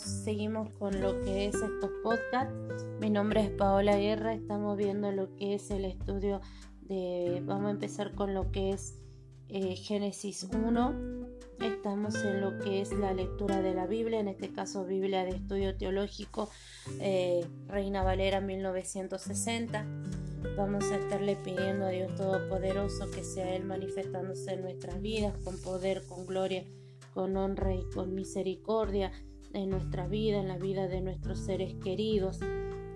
seguimos con lo que es estos podcasts. Mi nombre es Paola Guerra, estamos viendo lo que es el estudio de, vamos a empezar con lo que es eh, Génesis 1. Estamos en lo que es la lectura de la Biblia, en este caso Biblia de Estudio Teológico, eh, Reina Valera 1960. Vamos a estarle pidiendo a Dios Todopoderoso que sea Él manifestándose en nuestras vidas con poder, con gloria con honra y con misericordia en nuestra vida, en la vida de nuestros seres queridos.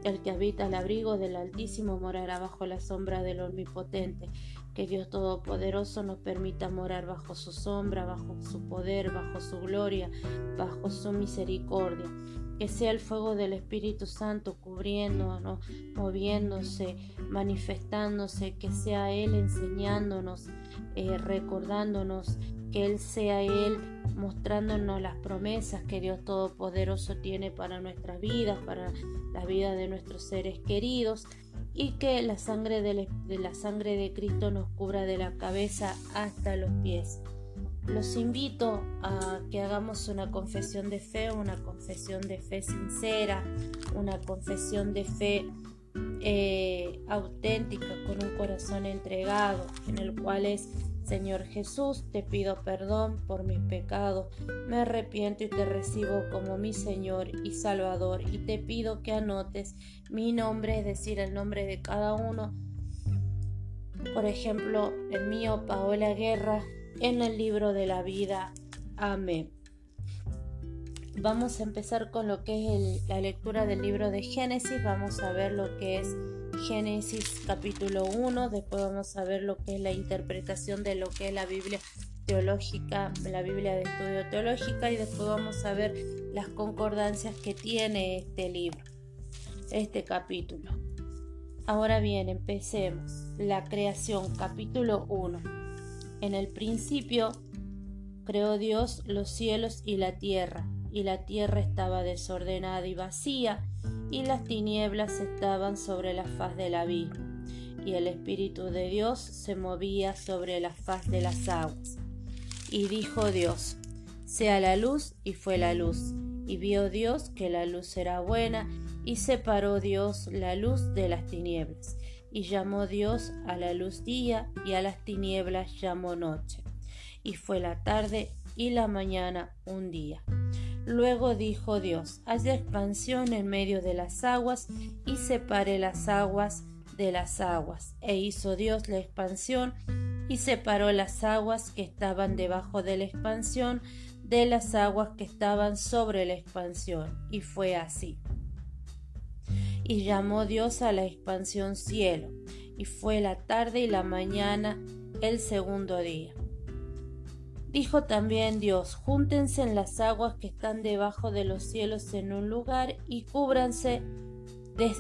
El que habita el abrigo del Altísimo morará bajo la sombra del Omnipotente. Que Dios Todopoderoso nos permita morar bajo su sombra, bajo su poder, bajo su gloria, bajo su misericordia. Que sea el fuego del Espíritu Santo cubriéndonos, moviéndose, manifestándose, que sea Él enseñándonos, eh, recordándonos, que Él sea Él mostrándonos las promesas que Dios Todopoderoso tiene para nuestras vidas, para la vida de nuestros seres queridos y que la sangre de, la sangre de Cristo nos cubra de la cabeza hasta los pies. Los invito a que hagamos una confesión de fe, una confesión de fe sincera, una confesión de fe eh, auténtica, con un corazón entregado, en el cual es Señor Jesús, te pido perdón por mis pecados, me arrepiento y te recibo como mi Señor y Salvador y te pido que anotes mi nombre, es decir, el nombre de cada uno. Por ejemplo, el mío, Paola Guerra, en el libro de la vida. Amén. Vamos a empezar con lo que es la lectura del libro de Génesis. Vamos a ver lo que es Génesis capítulo 1, después vamos a ver lo que es la interpretación de lo que es la Biblia teológica, la Biblia de estudio teológica y después vamos a ver las concordancias que tiene este libro, este capítulo. Ahora bien, empecemos. La creación, capítulo 1. En el principio creó Dios los cielos y la tierra, y la tierra estaba desordenada y vacía, y las tinieblas estaban sobre la faz del abismo, y el Espíritu de Dios se movía sobre la faz de las aguas. Y dijo Dios, sea la luz, y fue la luz. Y vio Dios que la luz era buena, y separó Dios la luz de las tinieblas. Y llamó Dios a la luz día, y a las tinieblas llamó noche. Y fue la tarde y la mañana un día. Luego dijo Dios, haya expansión en medio de las aguas y separe las aguas de las aguas. E hizo Dios la expansión y separó las aguas que estaban debajo de la expansión de las aguas que estaban sobre la expansión. Y fue así. Y llamó Dios a la expansión cielo. Y fue la tarde y la mañana el segundo día. Dijo también Dios, júntense en las aguas que están debajo de los cielos en un lugar y cúbranse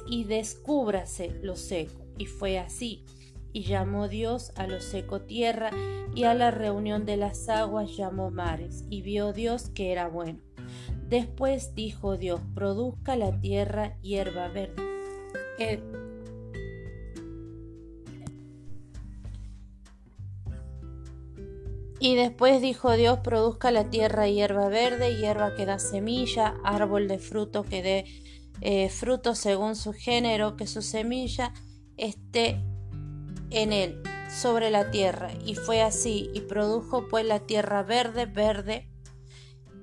y descúbrase lo seco. Y fue así. Y llamó Dios a lo seco tierra y a la reunión de las aguas llamó mares. Y vio Dios que era bueno. Después dijo Dios, produzca la tierra hierba verde. Eh, Y después dijo Dios, produzca la tierra hierba verde, hierba que da semilla, árbol de fruto que dé eh, fruto según su género, que su semilla esté en él, sobre la tierra. Y fue así, y produjo pues la tierra verde, verde,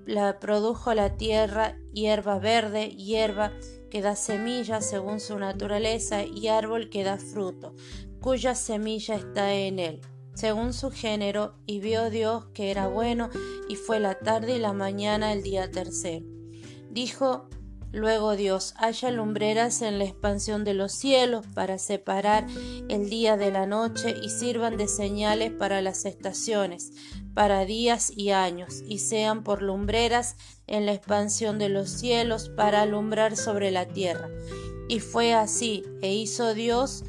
la produjo la tierra hierba verde, hierba que da semilla según su naturaleza, y árbol que da fruto, cuya semilla está en él según su género, y vio Dios que era bueno, y fue la tarde y la mañana el día tercero. Dijo luego Dios, haya lumbreras en la expansión de los cielos para separar el día de la noche y sirvan de señales para las estaciones, para días y años, y sean por lumbreras en la expansión de los cielos para alumbrar sobre la tierra. Y fue así, e hizo Dios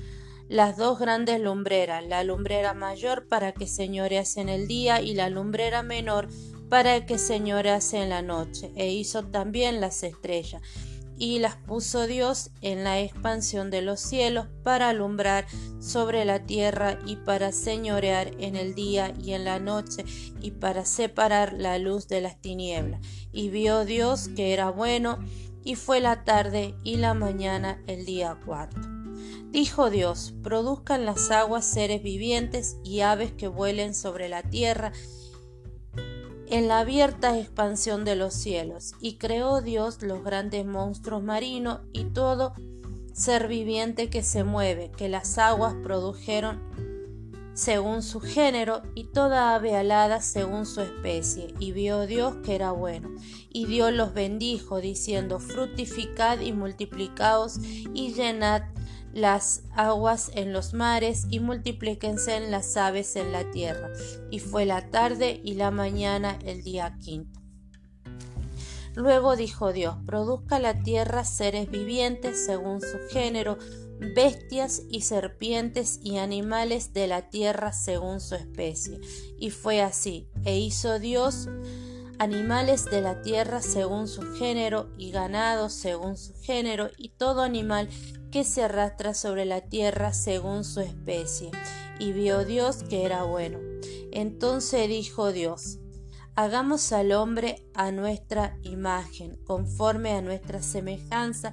las dos grandes lumbreras, la lumbrera mayor para que señorease en el día y la lumbrera menor para que señorease en la noche, e hizo también las estrellas. Y las puso Dios en la expansión de los cielos para alumbrar sobre la tierra y para señorear en el día y en la noche y para separar la luz de las tinieblas. Y vio Dios que era bueno y fue la tarde y la mañana el día cuarto. Dijo Dios, produzcan las aguas seres vivientes y aves que vuelen sobre la tierra en la abierta expansión de los cielos, y creó Dios los grandes monstruos marinos y todo ser viviente que se mueve, que las aguas produjeron según su género, y toda ave alada según su especie. Y vio Dios que era bueno. Y Dios los bendijo, diciendo, fructificad y multiplicaos, y llenad las aguas en los mares y multiplíquense en las aves en la tierra. Y fue la tarde y la mañana el día quinto. Luego dijo Dios, produzca la tierra seres vivientes según su género, bestias y serpientes y animales de la tierra según su especie. Y fue así, e hizo Dios animales de la tierra según su género y ganado según su género y todo animal que se arrastra sobre la tierra según su especie. Y vio Dios que era bueno. Entonces dijo Dios, hagamos al hombre a nuestra imagen, conforme a nuestra semejanza,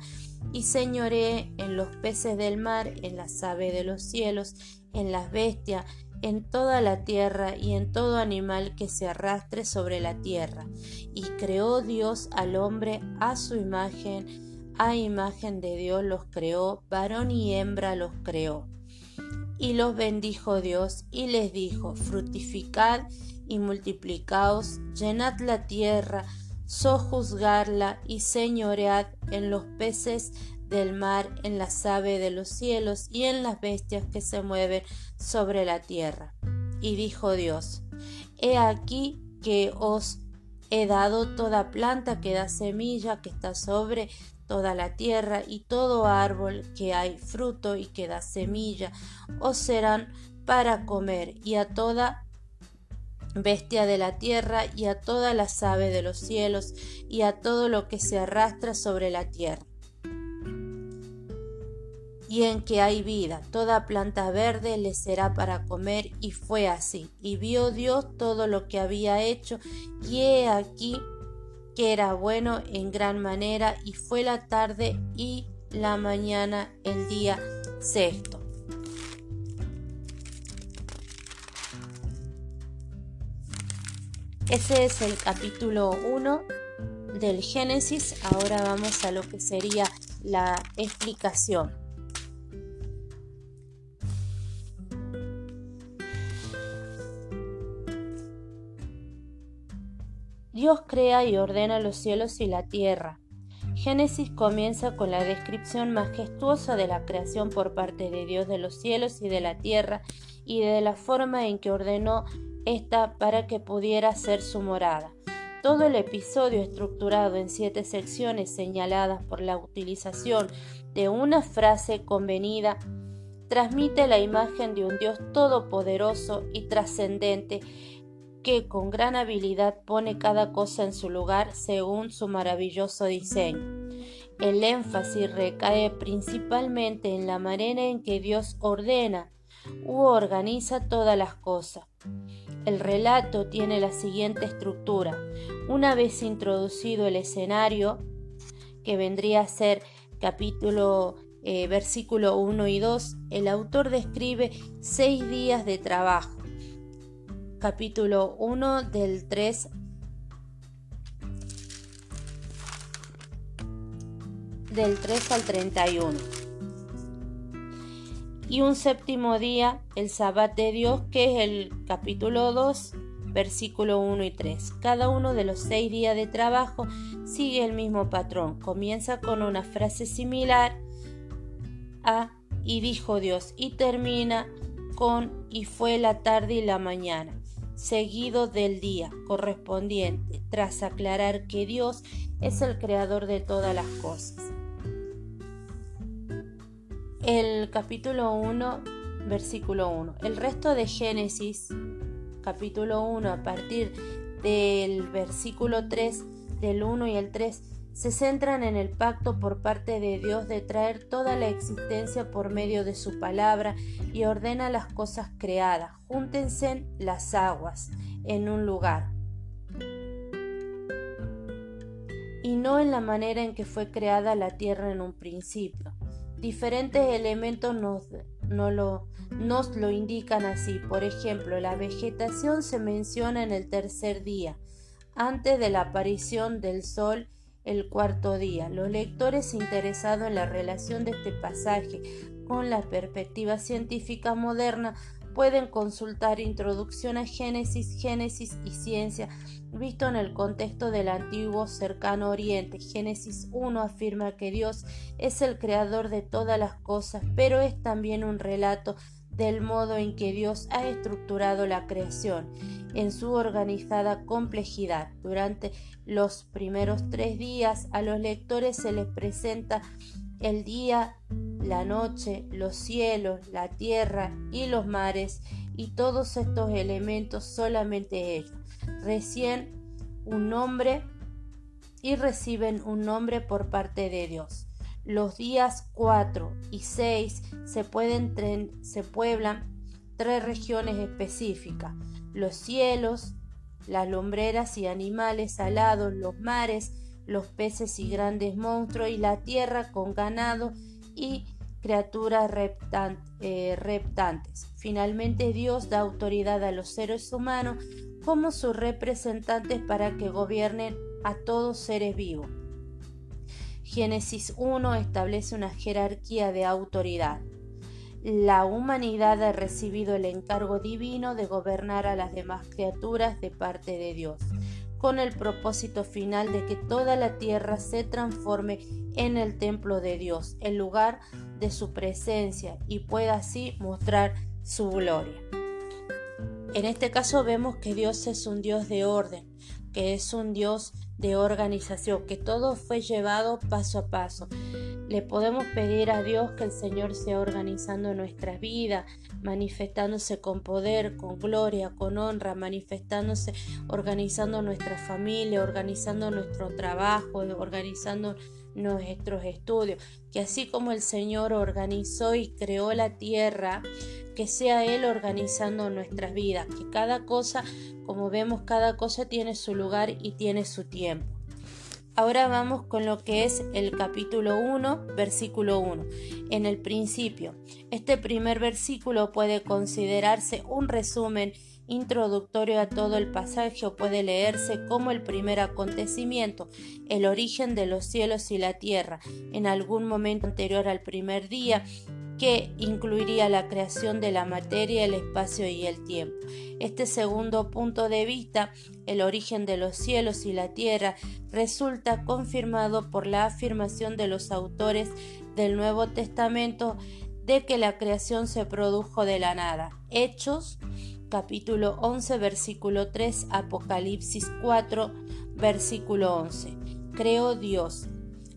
y señoree en los peces del mar, en las aves de los cielos, en las bestias, en toda la tierra y en todo animal que se arrastre sobre la tierra. Y creó Dios al hombre a su imagen, a imagen de Dios los creó, varón y hembra los creó. Y los bendijo Dios y les dijo, fructificad y multiplicaos, llenad la tierra, sojuzgarla y señoread en los peces del mar, en las aves de los cielos y en las bestias que se mueven sobre la tierra. Y dijo Dios, He aquí que os he dado toda planta que da semilla que está sobre toda la tierra y todo árbol que hay fruto y que da semilla, os serán para comer, y a toda bestia de la tierra, y a todas las aves de los cielos, y a todo lo que se arrastra sobre la tierra. Y en que hay vida, toda planta verde le será para comer, y fue así. Y vio Dios todo lo que había hecho, y he aquí que era bueno en gran manera, y fue la tarde y la mañana el día sexto. Ese es el capítulo 1 del Génesis. Ahora vamos a lo que sería la explicación. Dios crea y ordena los cielos y la tierra. Génesis comienza con la descripción majestuosa de la creación por parte de Dios de los cielos y de la tierra y de la forma en que ordenó esta para que pudiera ser su morada. Todo el episodio estructurado en siete secciones señaladas por la utilización de una frase convenida transmite la imagen de un Dios todopoderoso y trascendente que con gran habilidad pone cada cosa en su lugar según su maravilloso diseño. El énfasis recae principalmente en la manera en que Dios ordena u organiza todas las cosas. El relato tiene la siguiente estructura. Una vez introducido el escenario, que vendría a ser capítulo eh, versículo 1 y 2, el autor describe seis días de trabajo capítulo 1 del 3 del 3 al 31. Y un séptimo día, el Sabbat de Dios, que es el capítulo 2, versículo 1 y 3. Cada uno de los seis días de trabajo sigue el mismo patrón. Comienza con una frase similar a y dijo Dios y termina con y fue la tarde y la mañana seguido del día correspondiente, tras aclarar que Dios es el creador de todas las cosas. El capítulo 1, versículo 1. El resto de Génesis, capítulo 1, a partir del versículo 3, del 1 y el 3, se centran en el pacto por parte de Dios de traer toda la existencia por medio de su palabra y ordena las cosas creadas. Júntense las aguas en un lugar. Y no en la manera en que fue creada la tierra en un principio. Diferentes elementos nos, lo, nos lo indican así. Por ejemplo, la vegetación se menciona en el tercer día, antes de la aparición del sol el cuarto día. Los lectores interesados en la relación de este pasaje con la perspectiva científica moderna pueden consultar Introducción a Génesis, Génesis y Ciencia, visto en el contexto del antiguo cercano Oriente. Génesis 1 afirma que Dios es el creador de todas las cosas, pero es también un relato del modo en que Dios ha estructurado la creación en su organizada complejidad. Durante los primeros tres días a los lectores se les presenta el día, la noche, los cielos, la tierra y los mares y todos estos elementos solamente ellos. Recién un nombre y reciben un nombre por parte de Dios. Los días 4 y 6 se, pueden se pueblan tres regiones específicas, los cielos, las lombreras y animales alados, los mares, los peces y grandes monstruos y la tierra con ganado y criaturas eh, reptantes. Finalmente Dios da autoridad a los seres humanos como sus representantes para que gobiernen a todos seres vivos. Génesis 1 establece una jerarquía de autoridad. La humanidad ha recibido el encargo divino de gobernar a las demás criaturas de parte de Dios, con el propósito final de que toda la tierra se transforme en el templo de Dios, el lugar de su presencia, y pueda así mostrar su gloria. En este caso vemos que Dios es un Dios de orden, que es un Dios de organización, que todo fue llevado paso a paso. Le podemos pedir a Dios que el Señor sea organizando nuestras vidas, manifestándose con poder, con gloria, con honra, manifestándose, organizando nuestra familia, organizando nuestro trabajo, organizando nuestros estudios, que así como el Señor organizó y creó la tierra, que sea Él organizando nuestras vidas, que cada cosa, como vemos, cada cosa tiene su lugar y tiene su tiempo. Ahora vamos con lo que es el capítulo 1, versículo 1. En el principio, este primer versículo puede considerarse un resumen introductorio a todo el pasaje puede leerse como el primer acontecimiento, el origen de los cielos y la tierra, en algún momento anterior al primer día, que incluiría la creación de la materia, el espacio y el tiempo. Este segundo punto de vista, el origen de los cielos y la tierra, resulta confirmado por la afirmación de los autores del Nuevo Testamento de que la creación se produjo de la nada. Hechos capítulo 11 versículo 3, Apocalipsis 4 versículo 11. Creo Dios.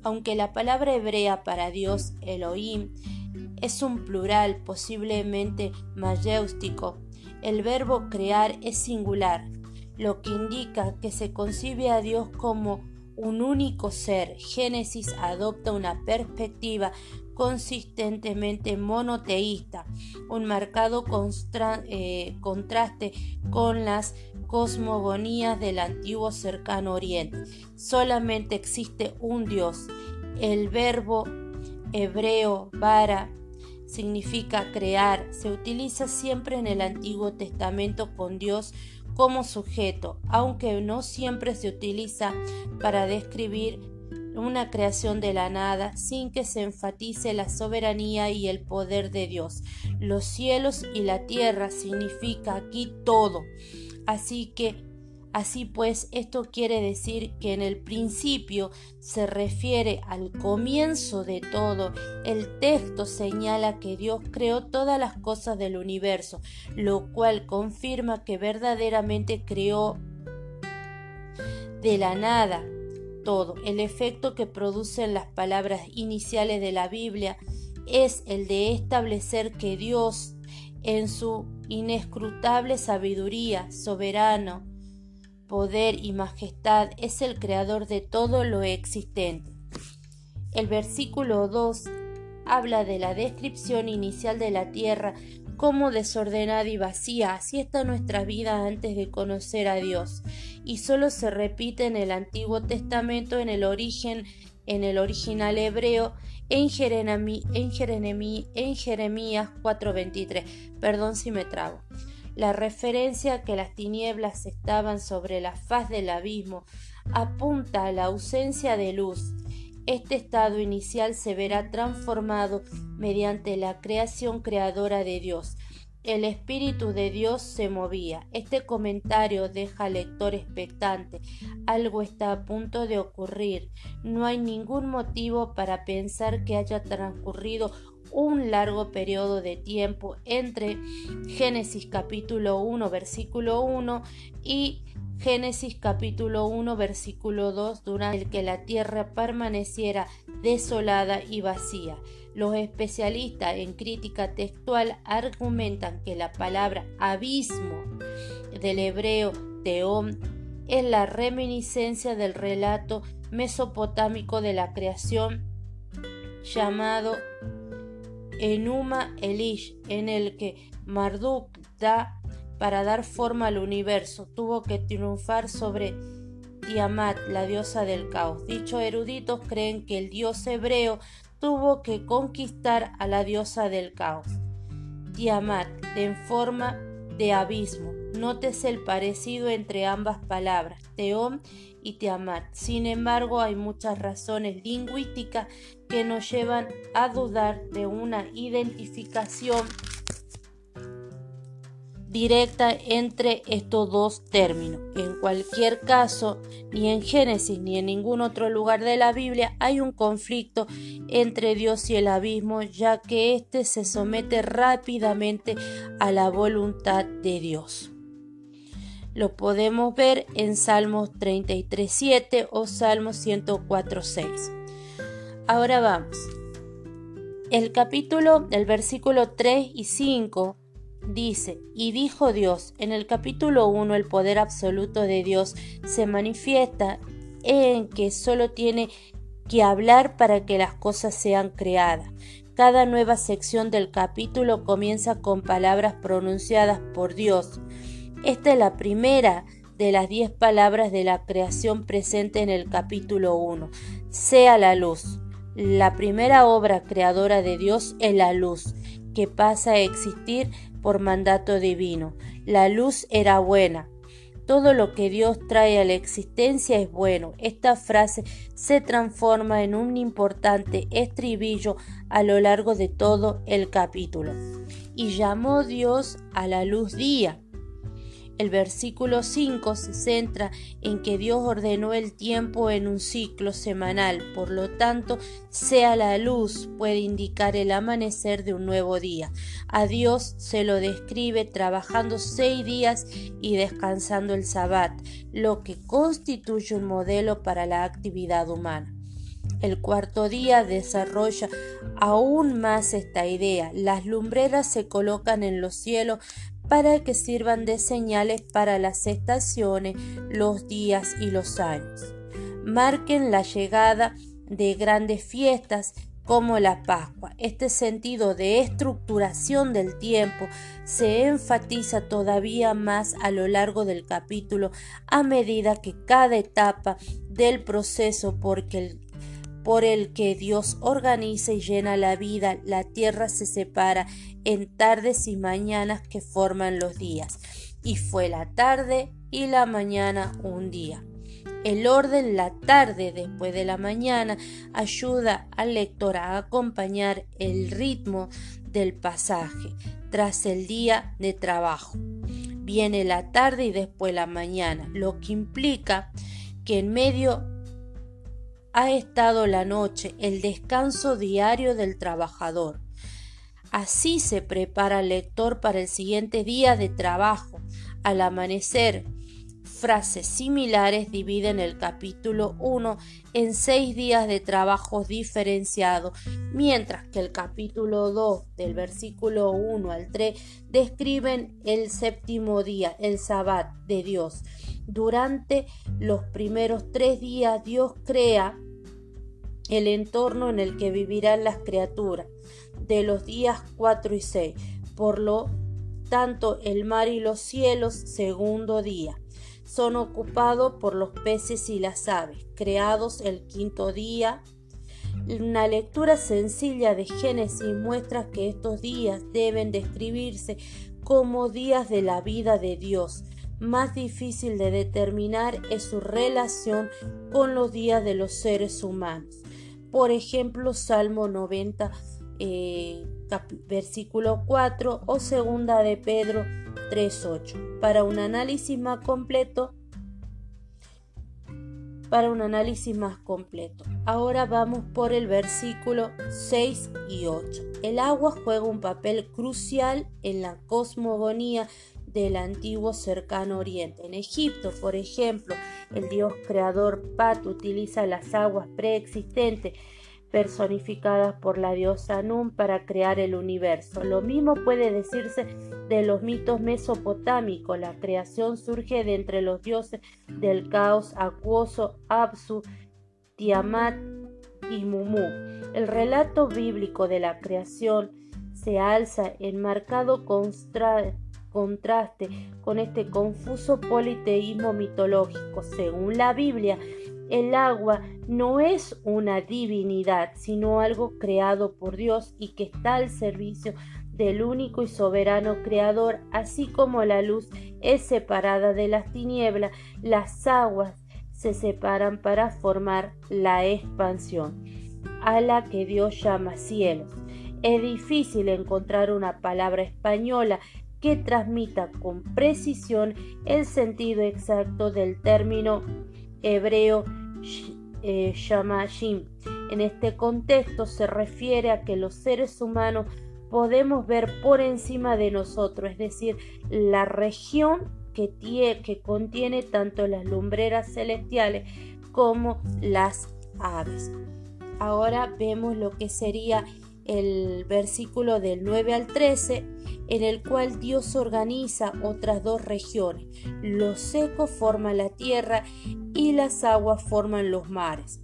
Aunque la palabra hebrea para Dios, Elohim, es un plural posiblemente mayéustico, el verbo crear es singular, lo que indica que se concibe a Dios como un único ser. Génesis adopta una perspectiva consistentemente monoteísta, un marcado eh, contraste con las cosmogonías del antiguo cercano oriente. Solamente existe un Dios. El verbo hebreo vara significa crear. Se utiliza siempre en el Antiguo Testamento con Dios como sujeto, aunque no siempre se utiliza para describir una creación de la nada sin que se enfatice la soberanía y el poder de Dios. Los cielos y la tierra significa aquí todo. Así que Así pues, esto quiere decir que en el principio se refiere al comienzo de todo. El texto señala que Dios creó todas las cosas del universo, lo cual confirma que verdaderamente creó de la nada todo. El efecto que producen las palabras iniciales de la Biblia es el de establecer que Dios, en su inescrutable sabiduría, soberano, poder y majestad, es el creador de todo lo existente. El versículo 2 habla de la descripción inicial de la tierra como desordenada y vacía. Así está nuestra vida antes de conocer a Dios. Y solo se repite en el Antiguo Testamento, en el origen, en el original hebreo, en, en, en Jeremías 4:23. Perdón si me trago. La referencia que las tinieblas estaban sobre la faz del abismo apunta a la ausencia de luz este estado inicial se verá transformado mediante la creación creadora de Dios. El Espíritu de Dios se movía. Este comentario deja al lector expectante. Algo está a punto de ocurrir. No hay ningún motivo para pensar que haya transcurrido un largo periodo de tiempo entre Génesis capítulo 1 versículo 1 y Génesis capítulo 1 versículo 2 durante el que la tierra permaneciera desolada y vacía. Los especialistas en crítica textual argumentan que la palabra abismo del hebreo teom es la reminiscencia del relato mesopotámico de la creación llamado Enuma Elish, en el que Marduk da para dar forma al universo, tuvo que triunfar sobre Tiamat, la diosa del caos. Dichos eruditos creen que el dios hebreo tuvo que conquistar a la diosa del caos. Tiamat, en forma de abismo. Nótese el parecido entre ambas palabras, Teom y Tiamat. Sin embargo, hay muchas razones lingüísticas que nos llevan a dudar de una identificación directa entre estos dos términos. En cualquier caso, ni en Génesis ni en ningún otro lugar de la Biblia hay un conflicto entre Dios y el abismo, ya que éste se somete rápidamente a la voluntad de Dios. Lo podemos ver en Salmos 33.7 o Salmos 104.6. Ahora vamos. El capítulo, el versículo 3 y 5 Dice, y dijo Dios, en el capítulo 1 el poder absoluto de Dios se manifiesta en que solo tiene que hablar para que las cosas sean creadas. Cada nueva sección del capítulo comienza con palabras pronunciadas por Dios. Esta es la primera de las diez palabras de la creación presente en el capítulo 1. Sea la luz. La primera obra creadora de Dios es la luz, que pasa a existir por mandato divino. La luz era buena. Todo lo que Dios trae a la existencia es bueno. Esta frase se transforma en un importante estribillo a lo largo de todo el capítulo. Y llamó Dios a la luz día el versículo 5 se centra en que Dios ordenó el tiempo en un ciclo semanal, por lo tanto, sea la luz puede indicar el amanecer de un nuevo día. A Dios se lo describe trabajando seis días y descansando el sabbat, lo que constituye un modelo para la actividad humana. El cuarto día desarrolla aún más esta idea. Las lumbreras se colocan en los cielos para que sirvan de señales para las estaciones, los días y los años. Marquen la llegada de grandes fiestas como la Pascua. Este sentido de estructuración del tiempo se enfatiza todavía más a lo largo del capítulo a medida que cada etapa del proceso porque el por el que Dios organiza y llena la vida, la tierra se separa en tardes y mañanas que forman los días. Y fue la tarde y la mañana un día. El orden la tarde después de la mañana ayuda al lector a acompañar el ritmo del pasaje tras el día de trabajo. Viene la tarde y después la mañana, lo que implica que en medio ha estado la noche, el descanso diario del trabajador. Así se prepara el lector para el siguiente día de trabajo. Al amanecer, frases similares dividen el capítulo 1 en seis días de trabajos diferenciados, mientras que el capítulo 2 del versículo 1 al 3 describen el séptimo día, el sabbat de Dios. Durante los primeros tres días Dios crea el entorno en el que vivirán las criaturas de los días 4 y 6. Por lo tanto, el mar y los cielos, segundo día son ocupados por los peces y las aves, creados el quinto día. Una lectura sencilla de Génesis muestra que estos días deben describirse como días de la vida de Dios. Más difícil de determinar es su relación con los días de los seres humanos. Por ejemplo, Salmo 90, eh, versículo 4 o segunda de Pedro 3.8. Para un análisis más completo, para un análisis más completo. Ahora vamos por el versículo 6 y 8. El agua juega un papel crucial en la cosmogonía del antiguo cercano oriente. En Egipto, por ejemplo, el dios creador Pat utiliza las aguas preexistentes personificadas por la diosa Nun para crear el universo. Lo mismo puede decirse de los mitos mesopotámicos. La creación surge de entre los dioses del caos acuoso, Absu, Tiamat y Mumu. El relato bíblico de la creación se alza en marcado contraste con este confuso politeísmo mitológico. Según la Biblia, el agua no es una divinidad, sino algo creado por Dios y que está al servicio del único y soberano creador, así como la luz es separada de las tinieblas, las aguas se separan para formar la expansión, a la que Dios llama cielos. Es difícil encontrar una palabra española que transmita con precisión el sentido exacto del término hebreo eh, Shamashim. En este contexto se refiere a que los seres humanos podemos ver por encima de nosotros, es decir, la región que, que contiene tanto las lumbreras celestiales como las aves. Ahora vemos lo que sería el versículo del 9 al 13, en el cual Dios organiza otras dos regiones. Los secos forman la tierra y las aguas forman los mares.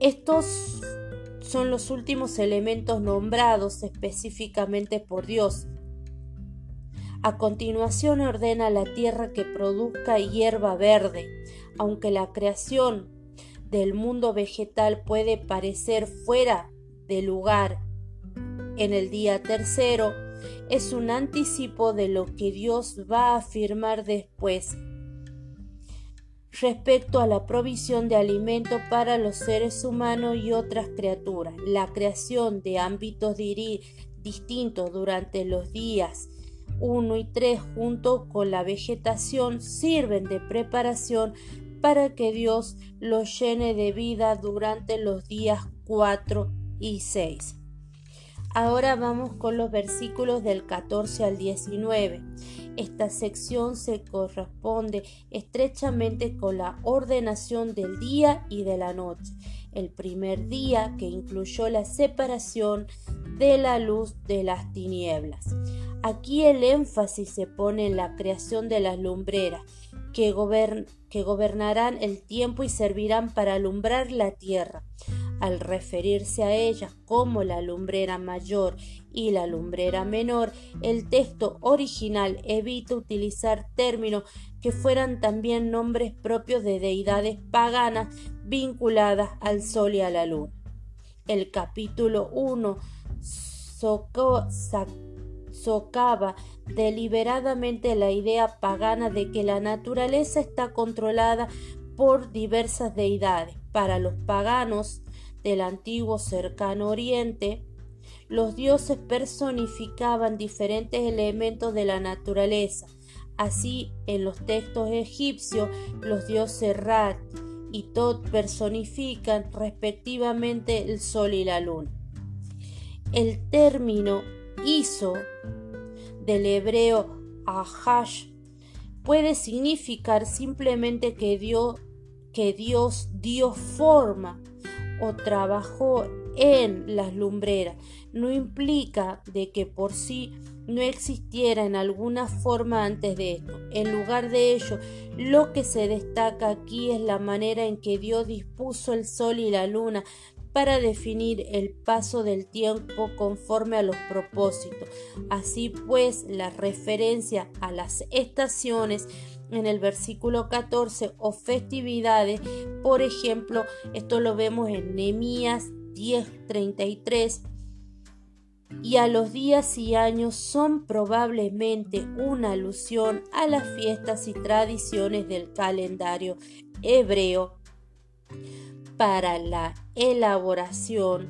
Estos son los últimos elementos nombrados específicamente por Dios. A continuación ordena la tierra que produzca hierba verde, aunque la creación del mundo vegetal puede parecer fuera de lugar en el día tercero, es un anticipo de lo que Dios va a afirmar después respecto a la provisión de alimento para los seres humanos y otras criaturas. La creación de ámbitos distintos durante los días 1 y 3 junto con la vegetación sirven de preparación para que Dios los llene de vida durante los días 4 y 6. Ahora vamos con los versículos del 14 al 19. Esta sección se corresponde estrechamente con la ordenación del día y de la noche. El primer día que incluyó la separación de la luz de las tinieblas. Aquí el énfasis se pone en la creación de las lumbreras que, gobernarán el tiempo y servirán para alumbrar la tierra. Al referirse a ellas como la lumbrera mayor y la lumbrera menor, el texto original evita utilizar términos que fueran también nombres propios de deidades paganas vinculadas al sol y a la luna. El capítulo 1 socava deliberadamente la idea pagana de que la naturaleza está controlada por diversas deidades. Para los paganos del antiguo cercano oriente, los dioses personificaban diferentes elementos de la naturaleza. Así, en los textos egipcios, los dioses Ra y Tot personifican respectivamente el sol y la luna. El término Iso del hebreo Ahash puede significar simplemente que Dios, que Dios dio forma o trabajó en las lumbreras. No implica de que por sí no existiera en alguna forma antes de esto. En lugar de ello, lo que se destaca aquí es la manera en que Dios dispuso el sol y la luna para definir el paso del tiempo conforme a los propósitos. Así pues, la referencia a las estaciones en el versículo 14 o festividades, por ejemplo, esto lo vemos en Nehemías 10:33 y a los días y años son probablemente una alusión a las fiestas y tradiciones del calendario hebreo para la elaboración,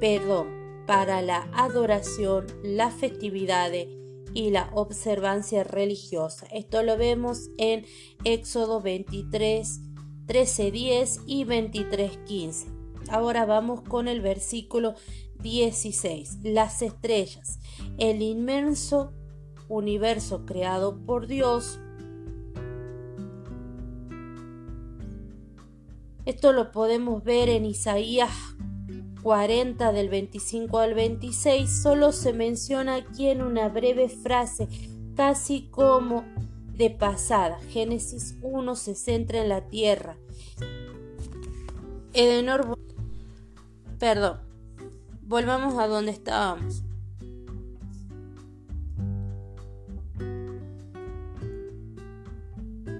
perdón, para la adoración, las festividades y la observancia religiosa. Esto lo vemos en Éxodo 23, 13, 10 y 23, 15. Ahora vamos con el versículo 16. Las estrellas, el inmenso universo creado por Dios. Esto lo podemos ver en Isaías 40 del 25 al 26. Solo se menciona aquí en una breve frase, casi como de pasada. Génesis 1 se centra en la tierra. Edenor, perdón, Volvamos a donde estábamos.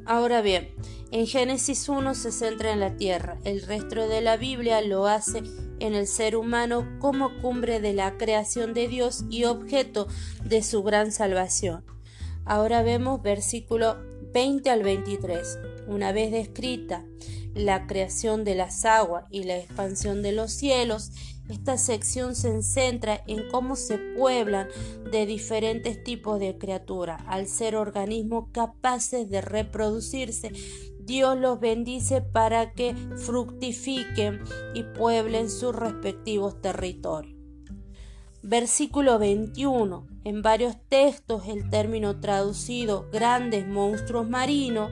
Ahora bien, en Génesis 1 se centra en la tierra, el resto de la Biblia lo hace en el ser humano como cumbre de la creación de Dios y objeto de su gran salvación. Ahora vemos versículo 20 al 23. Una vez descrita la creación de las aguas y la expansión de los cielos, esta sección se centra en cómo se pueblan de diferentes tipos de criaturas. Al ser organismos capaces de reproducirse, Dios los bendice para que fructifiquen y pueblen sus respectivos territorios. Versículo 21. En varios textos el término traducido grandes monstruos marinos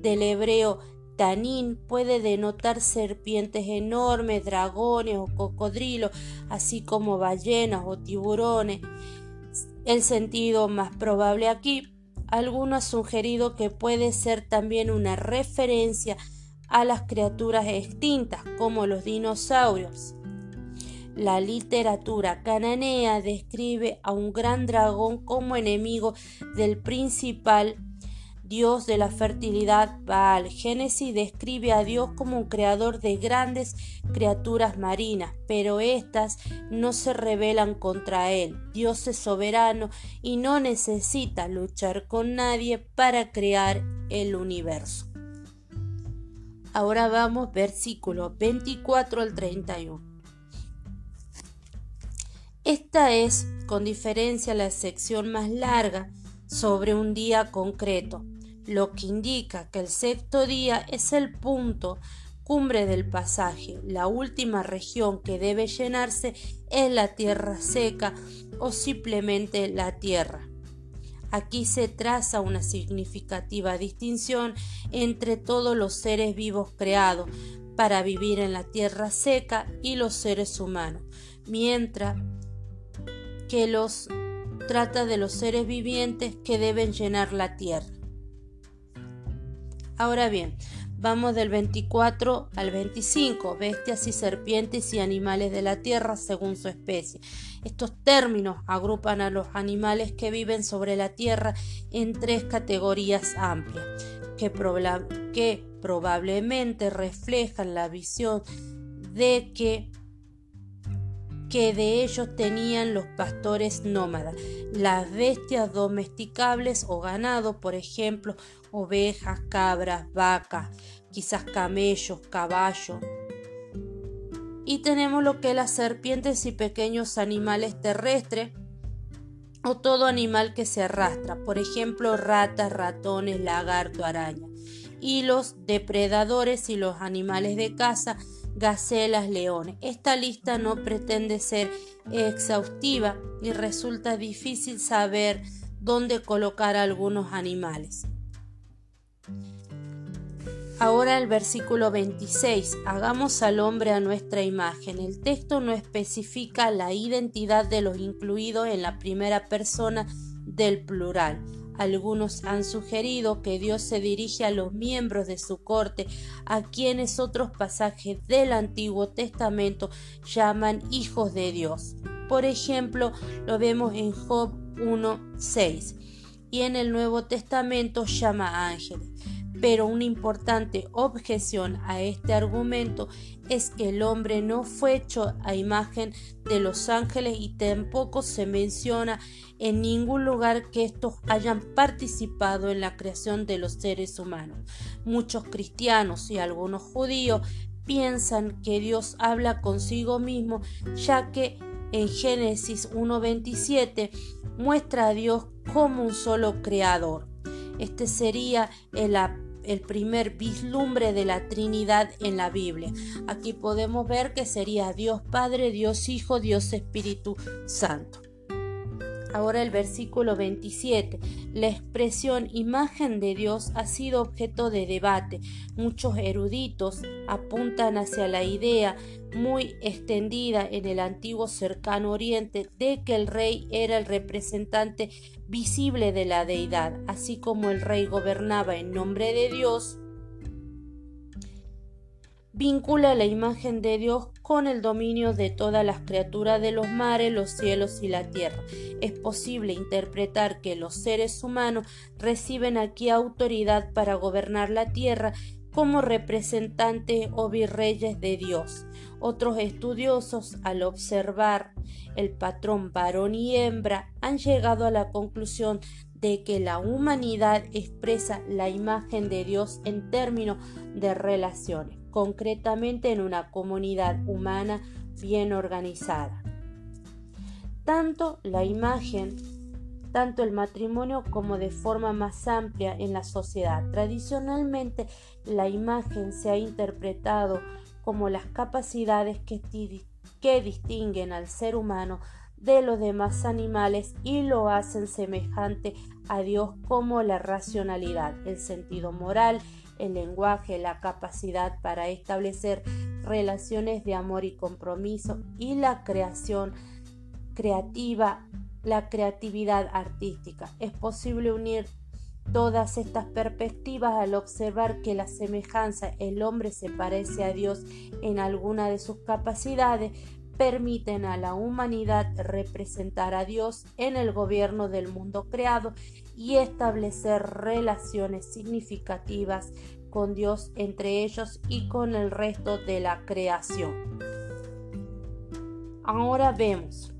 del hebreo Tanín puede denotar serpientes enormes, dragones o cocodrilos, así como ballenas o tiburones. El sentido más probable aquí, alguno ha sugerido que puede ser también una referencia a las criaturas extintas como los dinosaurios. La literatura cananea describe a un gran dragón como enemigo del principal dios de la fertilidad Baal. Génesis describe a Dios como un creador de grandes criaturas marinas, pero éstas no se rebelan contra él. Dios es soberano y no necesita luchar con nadie para crear el universo. Ahora vamos versículo 24 al 31. Esta es, con diferencia, la sección más larga sobre un día concreto lo que indica que el sexto día es el punto cumbre del pasaje. La última región que debe llenarse es la tierra seca o simplemente la tierra. Aquí se traza una significativa distinción entre todos los seres vivos creados para vivir en la tierra seca y los seres humanos, mientras que los trata de los seres vivientes que deben llenar la tierra. Ahora bien, vamos del 24 al 25, bestias y serpientes y animales de la tierra según su especie. Estos términos agrupan a los animales que viven sobre la tierra en tres categorías amplias, que, que probablemente reflejan la visión de que que de ellos tenían los pastores nómadas. Las bestias domesticables o ganado, por ejemplo, ovejas, cabras, vacas, quizás camellos, caballos. Y tenemos lo que las serpientes y pequeños animales terrestres o todo animal que se arrastra, por ejemplo, ratas, ratones, lagarto, araña. Y los depredadores y los animales de caza gacelas, leones. Esta lista no pretende ser exhaustiva y resulta difícil saber dónde colocar algunos animales. Ahora el versículo 26, hagamos al hombre a nuestra imagen. El texto no especifica la identidad de los incluidos en la primera persona del plural. Algunos han sugerido que Dios se dirige a los miembros de su corte, a quienes otros pasajes del Antiguo Testamento llaman hijos de Dios. Por ejemplo, lo vemos en Job 1.6 y en el Nuevo Testamento llama ángeles. Pero una importante objeción a este argumento es que el hombre no fue hecho a imagen de los ángeles y tampoco se menciona en ningún lugar que estos hayan participado en la creación de los seres humanos. Muchos cristianos y algunos judíos piensan que Dios habla consigo mismo, ya que en Génesis 1.27 muestra a Dios como un solo creador. Este sería el el primer vislumbre de la Trinidad en la Biblia. Aquí podemos ver que sería Dios Padre, Dios Hijo, Dios Espíritu Santo. Ahora el versículo 27. La expresión imagen de Dios ha sido objeto de debate. Muchos eruditos apuntan hacia la idea muy extendida en el antiguo cercano oriente de que el rey era el representante visible de la deidad, así como el rey gobernaba en nombre de Dios vincula la imagen de Dios con el dominio de todas las criaturas de los mares, los cielos y la tierra. Es posible interpretar que los seres humanos reciben aquí autoridad para gobernar la tierra como representantes o virreyes de Dios. Otros estudiosos, al observar el patrón varón y hembra, han llegado a la conclusión de que la humanidad expresa la imagen de Dios en términos de relaciones concretamente en una comunidad humana bien organizada. Tanto la imagen, tanto el matrimonio como de forma más amplia en la sociedad. Tradicionalmente la imagen se ha interpretado como las capacidades que, que distinguen al ser humano de los demás animales y lo hacen semejante a Dios como la racionalidad, el sentido moral el lenguaje, la capacidad para establecer relaciones de amor y compromiso y la creación creativa, la creatividad artística. Es posible unir todas estas perspectivas al observar que la semejanza el hombre se parece a Dios en alguna de sus capacidades, permiten a la humanidad representar a Dios en el gobierno del mundo creado y establecer relaciones significativas con Dios entre ellos y con el resto de la creación. Ahora vemos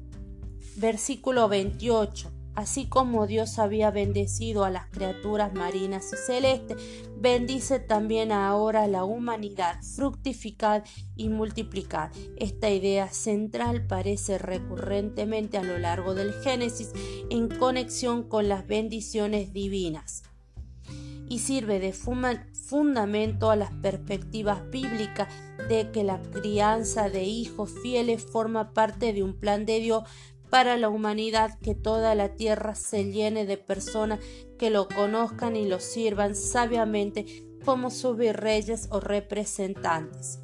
versículo 28 Así como Dios había bendecido a las criaturas marinas y celestes, bendice también ahora a la humanidad, fructificad y multiplicad. Esta idea central parece recurrentemente a lo largo del Génesis en conexión con las bendiciones divinas y sirve de fundamento a las perspectivas bíblicas de que la crianza de hijos fieles forma parte de un plan de Dios para la humanidad que toda la tierra se llene de personas que lo conozcan y lo sirvan sabiamente como sus virreyes o representantes.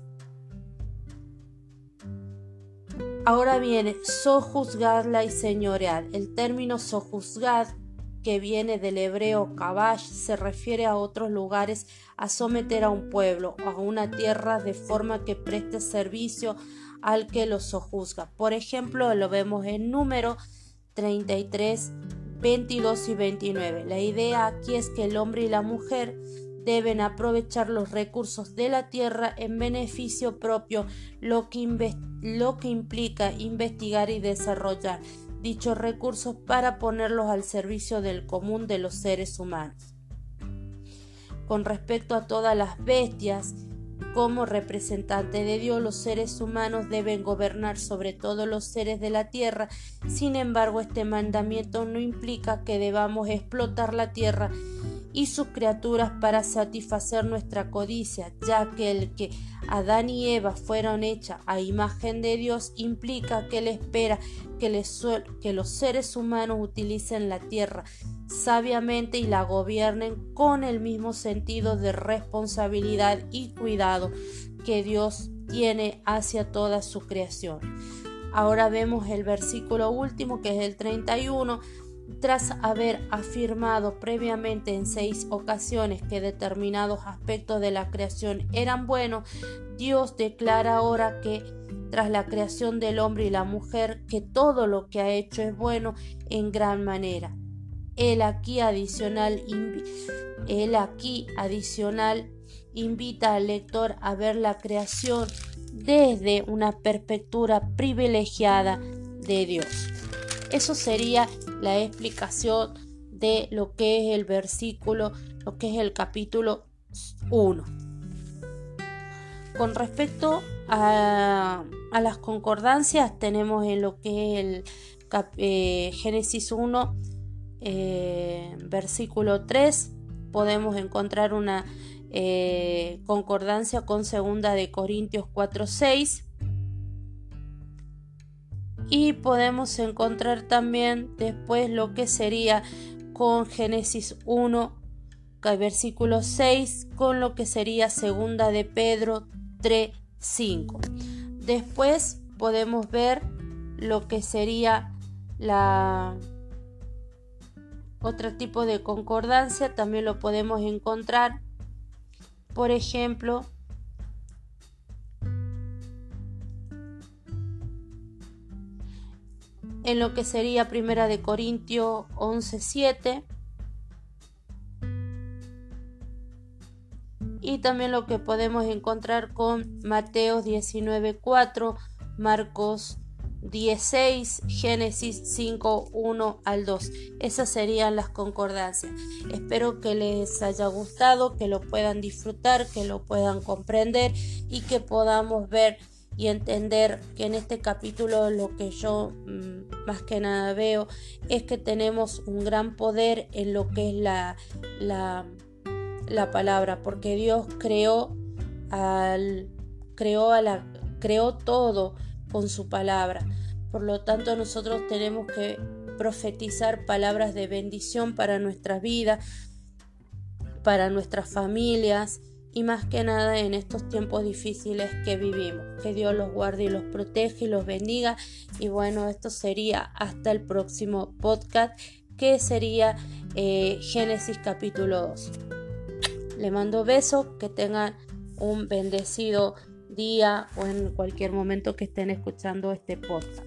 Ahora viene sojuzgarla y señorear. El término sojuzgad que viene del hebreo kabash se refiere a otros lugares a someter a un pueblo o a una tierra de forma que preste servicio al que lo sojuzga. Por ejemplo, lo vemos en número 33, 22 y 29. La idea aquí es que el hombre y la mujer deben aprovechar los recursos de la tierra en beneficio propio, lo que, lo que implica investigar y desarrollar dichos recursos para ponerlos al servicio del común de los seres humanos. Con respecto a todas las bestias, como representante de Dios, los seres humanos deben gobernar sobre todos los seres de la tierra. Sin embargo, este mandamiento no implica que debamos explotar la tierra y sus criaturas para satisfacer nuestra codicia, ya que el que Adán y Eva fueron hechas a imagen de Dios implica que Él espera que, que los seres humanos utilicen la tierra sabiamente y la gobiernen con el mismo sentido de responsabilidad y cuidado que Dios tiene hacia toda su creación. Ahora vemos el versículo último que es el 31 tras haber afirmado previamente en seis ocasiones que determinados aspectos de la creación eran buenos, Dios declara ahora que tras la creación del hombre y la mujer, que todo lo que ha hecho es bueno en gran manera. Él aquí adicional, él aquí adicional invita al lector a ver la creación desde una perspectiva privilegiada de Dios. Eso sería la explicación de lo que es el versículo, lo que es el capítulo 1. Con respecto a, las concordancias, tenemos en lo que es el eh, Génesis 1, eh, versículo 3, podemos encontrar una eh, concordancia con segunda de Corintios 4, 6 y podemos encontrar también después lo que sería con Génesis 1 versículo 6 con lo que sería segunda de Pedro 3 5 después podemos ver lo que sería la otro tipo de concordancia también lo podemos encontrar. Por ejemplo en lo que sería Primera de Corintios 11:7 y también lo que podemos encontrar con Mateo 19:4, Marcos 16, Génesis 5, 1 al 2. Esas serían las concordancias. Espero que les haya gustado, que lo puedan disfrutar, que lo puedan comprender y que podamos ver y entender que en este capítulo lo que yo mm, más que nada veo es que tenemos un gran poder en lo que es la, la, la palabra, porque Dios creó al creó a la creó todo con su palabra. Por lo tanto, nosotros tenemos que profetizar palabras de bendición para nuestras vidas, para nuestras familias, y más que nada en estos tiempos difíciles que vivimos. Que Dios los guarde y los protege y los bendiga. Y bueno, esto sería hasta el próximo podcast que sería eh, Génesis capítulo 2. Le mando besos, que tengan un bendecido o en cualquier momento que estén escuchando este podcast.